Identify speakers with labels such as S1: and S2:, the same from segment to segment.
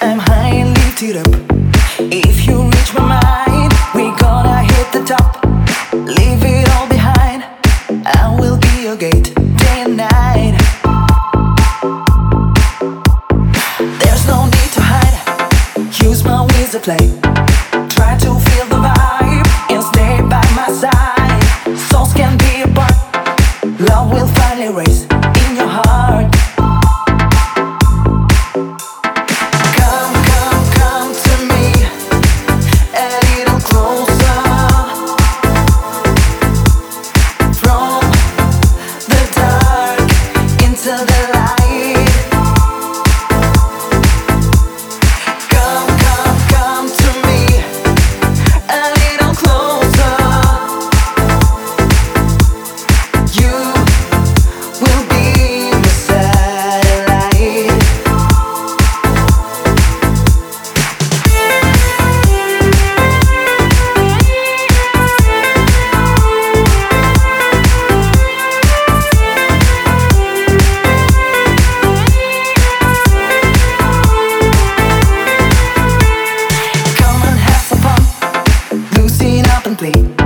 S1: I'm high and lifted up. If you reach my mind, we gonna hit the top. Leave it all behind. I will be your gate day and night. There's no need to hide. Use my wings to play. Try to feel the vibe and stay by my side. Souls can be apart. Love will finally race in your heart. and.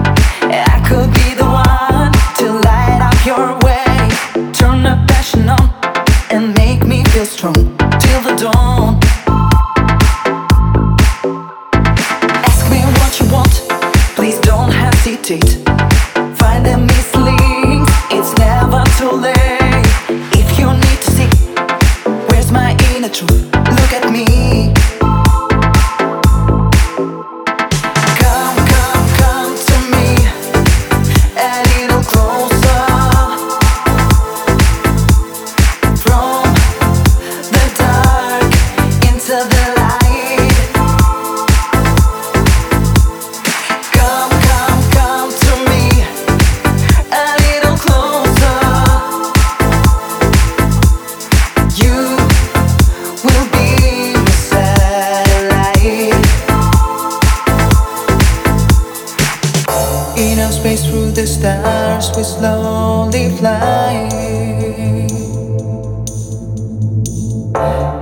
S1: Enough space through the stars, we slowly fly.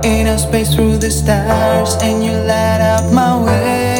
S1: Enough space through the stars, and you light up my way.